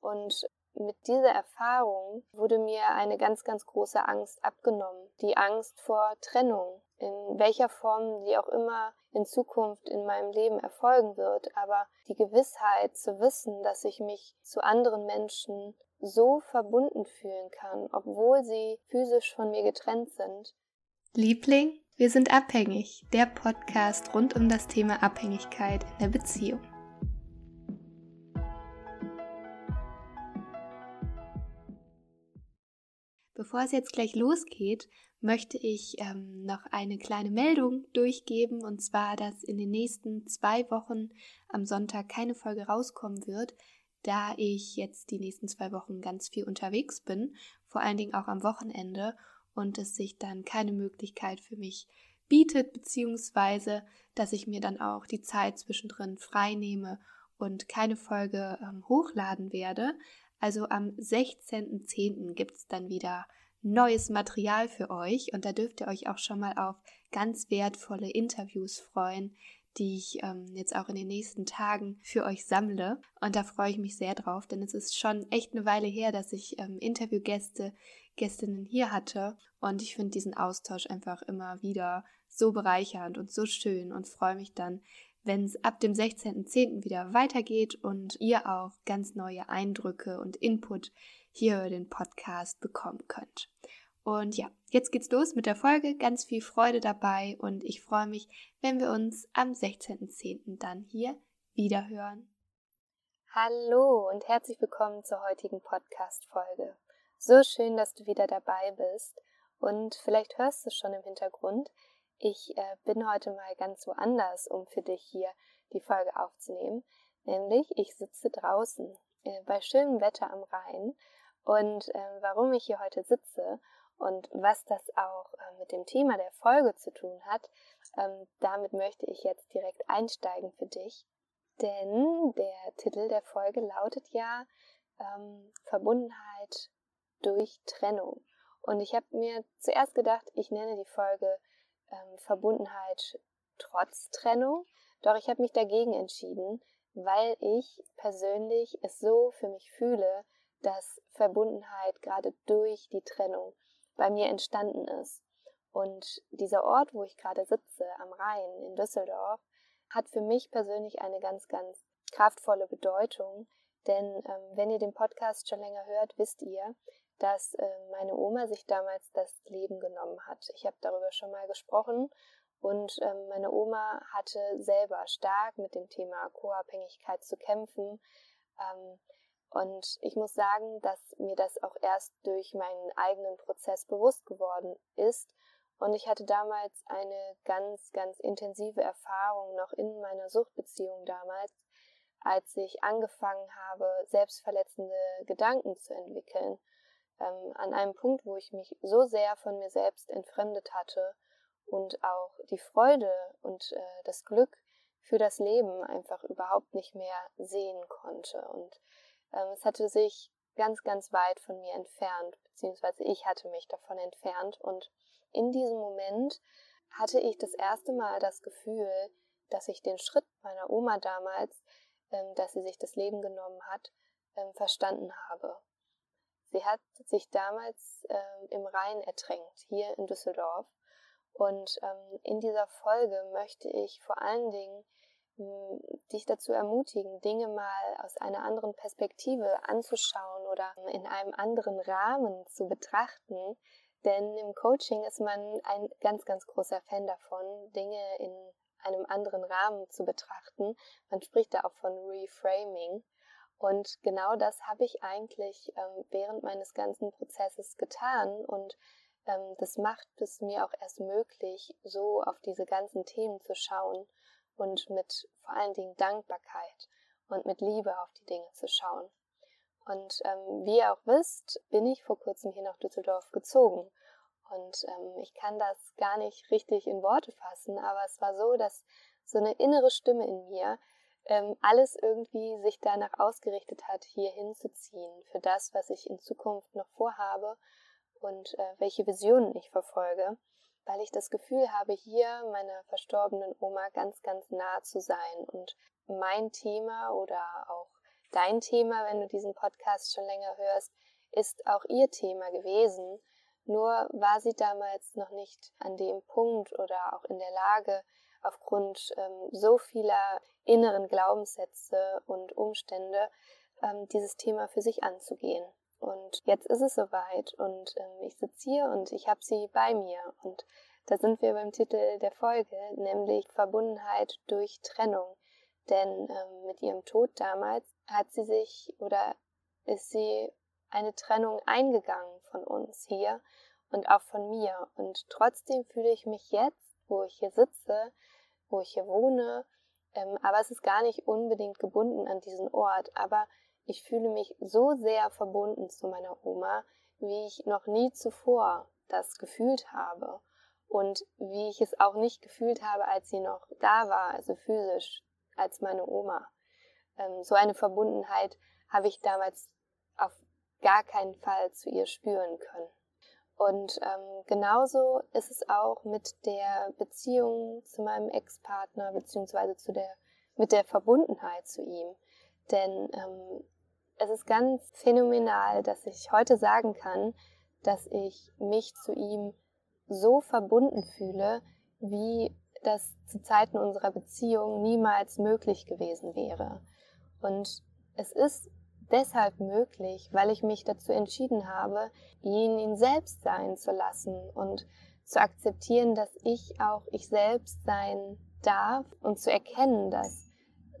Und mit dieser Erfahrung wurde mir eine ganz, ganz große Angst abgenommen. Die Angst vor Trennung, in welcher Form sie auch immer in Zukunft in meinem Leben erfolgen wird. Aber die Gewissheit zu wissen, dass ich mich zu anderen Menschen so verbunden fühlen kann, obwohl sie physisch von mir getrennt sind. Liebling, wir sind abhängig. Der Podcast rund um das Thema Abhängigkeit in der Beziehung. Bevor es jetzt gleich losgeht, möchte ich ähm, noch eine kleine Meldung durchgeben, und zwar, dass in den nächsten zwei Wochen am Sonntag keine Folge rauskommen wird, da ich jetzt die nächsten zwei Wochen ganz viel unterwegs bin, vor allen Dingen auch am Wochenende, und es sich dann keine Möglichkeit für mich bietet, beziehungsweise dass ich mir dann auch die Zeit zwischendrin frei nehme und keine Folge ähm, hochladen werde. Also am 16.10. gibt es dann wieder neues Material für euch und da dürft ihr euch auch schon mal auf ganz wertvolle Interviews freuen, die ich ähm, jetzt auch in den nächsten Tagen für euch sammle. Und da freue ich mich sehr drauf, denn es ist schon echt eine Weile her, dass ich ähm, Interviewgäste, Gästinnen hier hatte. Und ich finde diesen Austausch einfach immer wieder so bereichernd und so schön und freue mich dann, wenn es ab dem 16.10. wieder weitergeht und ihr auch ganz neue Eindrücke und Input hier über den Podcast bekommen könnt. Und ja, jetzt geht's los mit der Folge. Ganz viel Freude dabei und ich freue mich, wenn wir uns am 16.10. dann hier wieder hören. Hallo und herzlich willkommen zur heutigen Podcast-Folge. So schön, dass du wieder dabei bist. Und vielleicht hörst du es schon im Hintergrund. Ich äh, bin heute mal ganz woanders, um für dich hier die Folge aufzunehmen. Nämlich, ich sitze draußen äh, bei schönem Wetter am Rhein. Und äh, warum ich hier heute sitze und was das auch äh, mit dem Thema der Folge zu tun hat, ähm, damit möchte ich jetzt direkt einsteigen für dich. Denn der Titel der Folge lautet ja ähm, Verbundenheit durch Trennung. Und ich habe mir zuerst gedacht, ich nenne die Folge ähm, Verbundenheit trotz Trennung. Doch ich habe mich dagegen entschieden, weil ich persönlich es so für mich fühle, dass Verbundenheit gerade durch die Trennung bei mir entstanden ist. Und dieser Ort, wo ich gerade sitze, am Rhein in Düsseldorf, hat für mich persönlich eine ganz, ganz kraftvolle Bedeutung. Denn ähm, wenn ihr den Podcast schon länger hört, wisst ihr, dass äh, meine Oma sich damals das Leben genommen hat. Ich habe darüber schon mal gesprochen und ähm, meine Oma hatte selber stark mit dem Thema Co-Abhängigkeit zu kämpfen. Ähm, und ich muss sagen, dass mir das auch erst durch meinen eigenen Prozess bewusst geworden ist. Und ich hatte damals eine ganz, ganz intensive Erfahrung noch in meiner Suchtbeziehung damals, als ich angefangen habe, selbstverletzende Gedanken zu entwickeln ähm, an einem Punkt, wo ich mich so sehr von mir selbst entfremdet hatte und auch die Freude und äh, das Glück für das Leben einfach überhaupt nicht mehr sehen konnte. Und ähm, es hatte sich ganz, ganz weit von mir entfernt, beziehungsweise ich hatte mich davon entfernt. Und in diesem Moment hatte ich das erste Mal das Gefühl, dass ich den Schritt meiner Oma damals, ähm, dass sie sich das Leben genommen hat, ähm, verstanden habe. Sie hat sich damals ähm, im Rhein ertränkt, hier in Düsseldorf. Und ähm, in dieser Folge möchte ich vor allen Dingen mh, hm, dich dazu ermutigen, Dinge mal aus einer anderen Perspektive anzuschauen oder in einem anderen Rahmen zu betrachten. Denn im Coaching ist man ein ganz, ganz großer Fan davon, Dinge in einem anderen Rahmen zu betrachten. Man spricht da auch von Reframing. Und genau das habe ich eigentlich ähm, während meines ganzen Prozesses getan und ähm, das macht es mir auch erst möglich, so auf diese ganzen Themen zu schauen und mit vor allen Dingen Dankbarkeit und mit Liebe auf die Dinge zu schauen. Und ähm, wie ihr auch wisst, bin ich vor kurzem hier nach Düsseldorf gezogen. Und ähm, ich kann das gar nicht richtig in Worte fassen, aber es war so, dass so eine innere Stimme in mir ähm, alles irgendwie sich danach ausgerichtet hat, hier hinzuziehen für das, was ich in Zukunft noch vorhabe und äh, welche Visionen ich verfolge, weil ich das Gefühl habe, hier meiner verstorbenen Oma ganz, ganz nah zu sein und mein Thema oder auch dein Thema, wenn du diesen Podcast schon länger hörst, ist auch ihr Thema gewesen. Nur war sie damals noch nicht an dem Punkt oder auch in der Lage, aufgrund ähm, so vieler inneren Glaubenssätze und Umstände ähm, dieses Thema für sich anzugehen. Und jetzt ist es soweit und ähm, ich sitze hier und ich habe sie bei mir. Und da sind wir beim Titel der Folge, nämlich Verbundenheit durch Trennung. Denn ähm, mit ihrem Tod damals hat sie sich oder ist sie eine Trennung eingegangen von uns hier und auch von mir. Und trotzdem fühle ich mich jetzt, wo ich hier sitze, wo ich hier wohne, ähm, aber es ist gar nicht unbedingt gebunden an diesen Ort. Aber ich fühle mich so sehr verbunden zu meiner Oma, wie ich noch nie zuvor das gefühlt habe. Und wie ich es auch nicht gefühlt habe, als sie noch da war, also physisch, als meine Oma. Ähm, so eine Verbundenheit habe ich damals auf gar keinen Fall zu ihr spüren können. Und ähm, genauso ist es auch mit der Beziehung zu meinem Ex-Partner, beziehungsweise zu der, mit der Verbundenheit zu ihm. Denn ähm, es ist ganz phänomenal, dass ich heute sagen kann, dass ich mich zu ihm so verbunden fühle, wie das zu Zeiten unserer Beziehung niemals möglich gewesen wäre. Und es ist deshalb möglich, weil ich mich dazu entschieden habe, ihn ihn selbst sein zu lassen und zu akzeptieren, dass ich auch ich selbst sein darf und zu erkennen, dass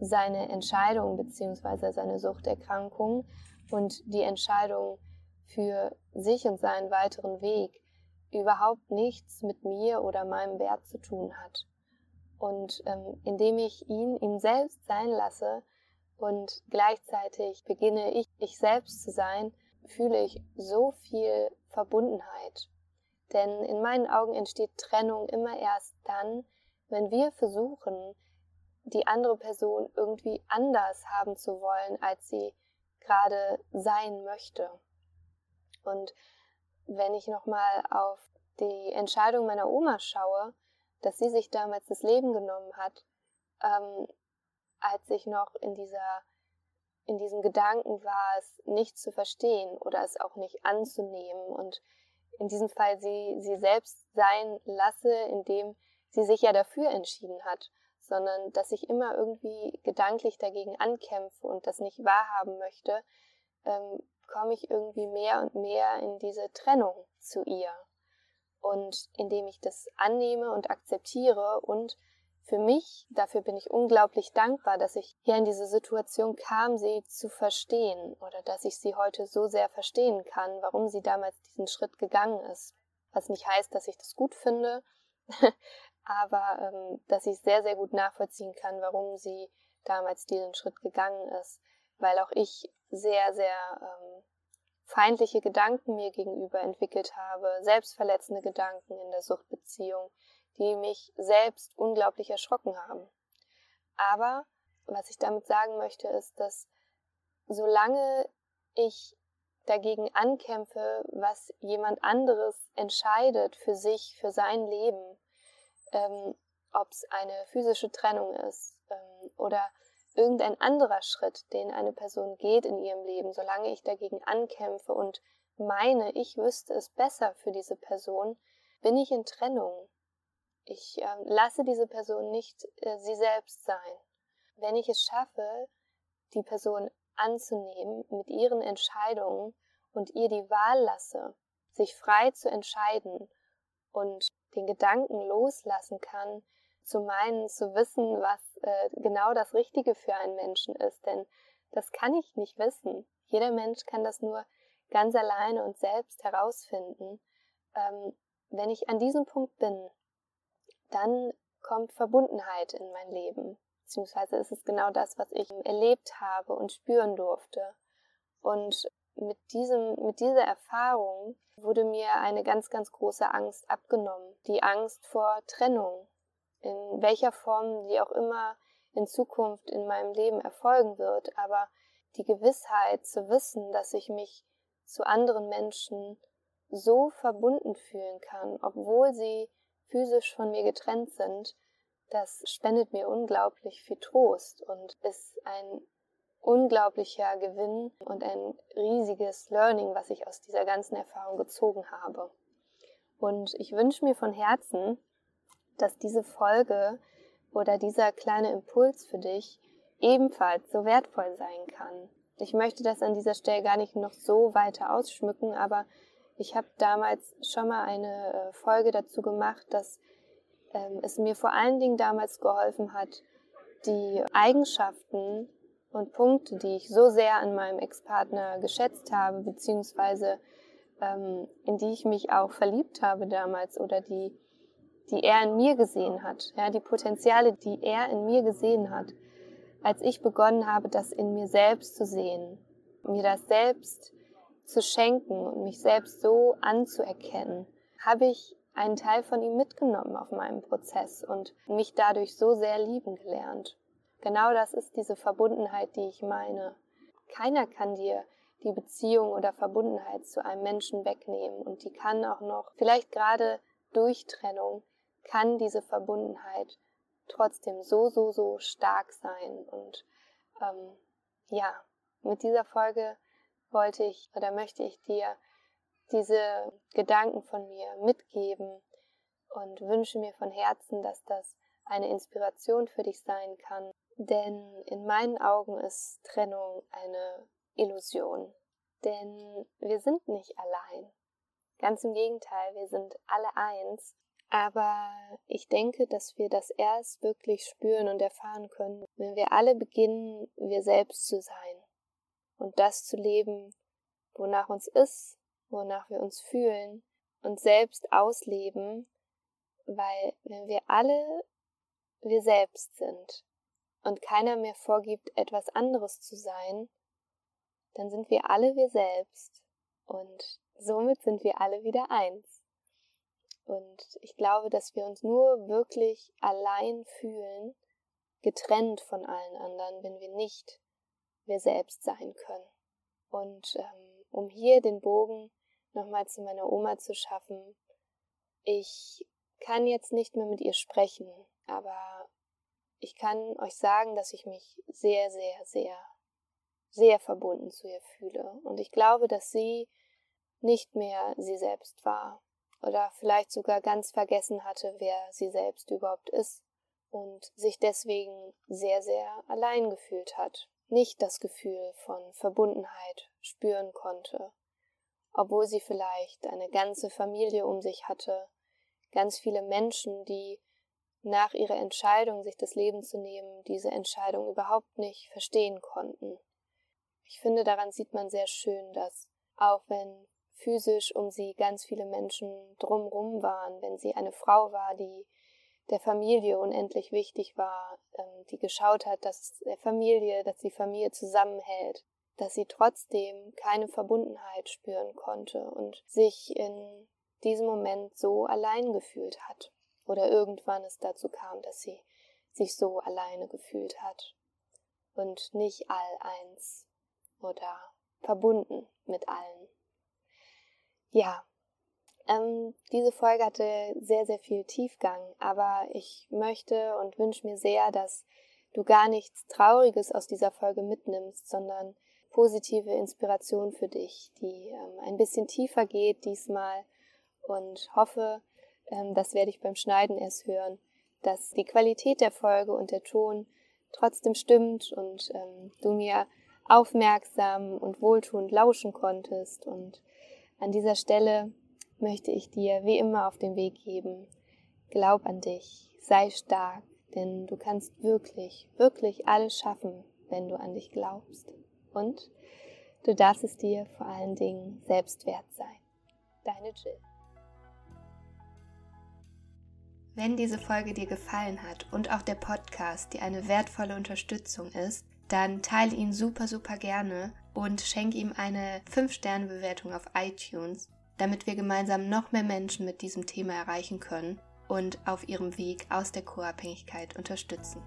seine Entscheidung bzw. seine Suchterkrankung und die Entscheidung für sich und seinen weiteren Weg überhaupt nichts mit mir oder meinem Wert zu tun hat. Und ähm, indem ich ihn ihm selbst sein lasse, und gleichzeitig beginne ich, ich selbst zu sein, fühle ich so viel Verbundenheit. Denn in meinen Augen entsteht Trennung immer erst dann, wenn wir versuchen, die andere Person irgendwie anders haben zu wollen, als sie gerade sein möchte. Und wenn ich nochmal auf die Entscheidung meiner Oma schaue, dass sie sich damals das Leben genommen hat, ähm, als ich noch in dieser in diesem Gedanken war, es nicht zu verstehen oder es auch nicht anzunehmen und in diesem Fall sie, sie selbst sein lasse, indem sie sich ja dafür entschieden hat, sondern dass ich immer irgendwie gedanklich dagegen ankämpfe und das nicht wahrhaben möchte, ähm, komme ich irgendwie mehr und mehr in diese Trennung zu ihr. Und indem ich das annehme und akzeptiere und für mich, dafür bin ich unglaublich dankbar, dass ich hier in diese Situation kam, sie zu verstehen oder dass ich sie heute so sehr verstehen kann, warum sie damals diesen Schritt gegangen ist. Was nicht heißt, dass ich das gut finde, aber ähm, dass ich sehr, sehr gut nachvollziehen kann, warum sie damals diesen Schritt gegangen ist, weil auch ich sehr, sehr ähm, feindliche Gedanken mir gegenüber entwickelt habe, selbstverletzende Gedanken in der Suchtbeziehung, die mich selbst unglaublich erschrocken haben. Aber was ich damit sagen möchte, ist, dass solange ich dagegen ankämpfe, was jemand anderes entscheidet für sich, für sein Leben, ähm, ob es eine physische Trennung ist ähm, oder irgendein anderer Schritt, den eine Person geht in ihrem Leben, solange ich dagegen ankämpfe und meine, ich wüsste es besser für diese Person, bin ich in Trennung. Ich äh, lasse diese Person nicht äh, sie selbst sein. Wenn ich es schaffe, die Person anzunehmen mit ihren Entscheidungen und ihr die Wahl lasse, sich frei zu entscheiden und den Gedanken loslassen kann, zu meinen, zu wissen, was äh, genau das Richtige für einen Menschen ist. Denn das kann ich nicht wissen. Jeder Mensch kann das nur ganz alleine und selbst herausfinden. Ähm, wenn ich an diesem Punkt bin, dann kommt Verbundenheit in mein Leben. Beziehungsweise ist es genau das, was ich erlebt habe und spüren durfte. Und mit, diesem, mit dieser Erfahrung wurde mir eine ganz, ganz große Angst abgenommen. Die Angst vor Trennung. In welcher Form sie auch immer in Zukunft in meinem Leben erfolgen wird. Aber die Gewissheit zu wissen, dass ich mich zu anderen Menschen so verbunden fühlen kann, obwohl sie physisch von mir getrennt sind, das spendet mir unglaublich viel Trost und ist ein unglaublicher Gewinn und ein riesiges Learning, was ich aus dieser ganzen Erfahrung gezogen habe. Und ich wünsche mir von Herzen, dass diese Folge oder dieser kleine Impuls für dich ebenfalls so wertvoll sein kann. Ich möchte das an dieser Stelle gar nicht noch so weiter ausschmücken, aber ich habe damals schon mal eine äh, Folge dazu gemacht, dass ähm, es mir vor allen Dingen damals geholfen hat, die Eigenschaften und Punkte, die ich so sehr an meinem Ex-Partner geschätzt habe, beziehungsweise ähm, in die ich mich auch verliebt habe damals oder die, die er in mir gesehen hat, ja, die Potenziale, die er in mir gesehen hat, als ich begonnen habe, das in mir selbst zu sehen, mir das selbst zu schenken und mich selbst so anzuerkennen, habe ich einen Teil von ihm mitgenommen auf meinem Prozess und mich dadurch so sehr lieben gelernt. Genau das ist diese Verbundenheit, die ich meine. Keiner kann dir die Beziehung oder Verbundenheit zu einem Menschen wegnehmen und die kann auch noch, vielleicht gerade durch Trennung, kann diese Verbundenheit trotzdem so, so, so stark sein. Und ähm, ja, mit dieser Folge wollte ich oder möchte ich dir diese Gedanken von mir mitgeben und wünsche mir von Herzen, dass das eine Inspiration für dich sein kann. Denn in meinen Augen ist Trennung eine Illusion. Denn wir sind nicht allein. Ganz im Gegenteil, wir sind alle eins. Aber ich denke, dass wir das erst wirklich spüren und erfahren können, wenn wir alle beginnen, wir selbst zu sein und das zu leben, wonach uns ist, wonach wir uns fühlen und selbst ausleben, weil wenn wir alle wir selbst sind und keiner mehr vorgibt, etwas anderes zu sein, dann sind wir alle wir selbst und somit sind wir alle wieder eins. Und ich glaube, dass wir uns nur wirklich allein fühlen, getrennt von allen anderen, wenn wir nicht wir selbst sein können. Und ähm, um hier den Bogen nochmal zu meiner Oma zu schaffen, ich kann jetzt nicht mehr mit ihr sprechen, aber ich kann euch sagen, dass ich mich sehr, sehr, sehr sehr verbunden zu ihr fühle. Und ich glaube, dass sie nicht mehr sie selbst war oder vielleicht sogar ganz vergessen hatte, wer sie selbst überhaupt ist und sich deswegen sehr, sehr allein gefühlt hat, nicht das Gefühl von Verbundenheit spüren konnte, obwohl sie vielleicht eine ganze Familie um sich hatte, ganz viele Menschen, die nach ihrer Entscheidung, sich das Leben zu nehmen, diese Entscheidung überhaupt nicht verstehen konnten. Ich finde, daran sieht man sehr schön, dass auch wenn physisch um sie ganz viele Menschen drumrum waren, wenn sie eine Frau war, die der Familie unendlich wichtig war, ähm, die geschaut hat, dass der Familie, dass die Familie zusammenhält, dass sie trotzdem keine Verbundenheit spüren konnte und sich in diesem Moment so allein gefühlt hat. Oder irgendwann es dazu kam, dass sie sich so alleine gefühlt hat und nicht all eins oder verbunden mit allen. Ja, ähm, diese Folge hatte sehr, sehr viel Tiefgang, aber ich möchte und wünsche mir sehr, dass du gar nichts Trauriges aus dieser Folge mitnimmst, sondern positive Inspiration für dich, die ähm, ein bisschen tiefer geht diesmal und hoffe, ähm, das werde ich beim Schneiden erst hören, dass die Qualität der Folge und der Ton trotzdem stimmt und ähm, du mir aufmerksam und wohltuend lauschen konntest. Und an dieser Stelle möchte ich dir wie immer auf den Weg geben, glaub an dich, sei stark, denn du kannst wirklich, wirklich alles schaffen, wenn du an dich glaubst. Und du darfst es dir vor allen Dingen selbst wert sein. Deine Jill. Wenn diese Folge dir gefallen hat und auch der Podcast dir eine wertvolle Unterstützung ist, dann teile ihn super, super gerne und schenke ihm eine 5-Sterne-Bewertung auf iTunes, damit wir gemeinsam noch mehr Menschen mit diesem Thema erreichen können und auf ihrem Weg aus der Co-Abhängigkeit unterstützen.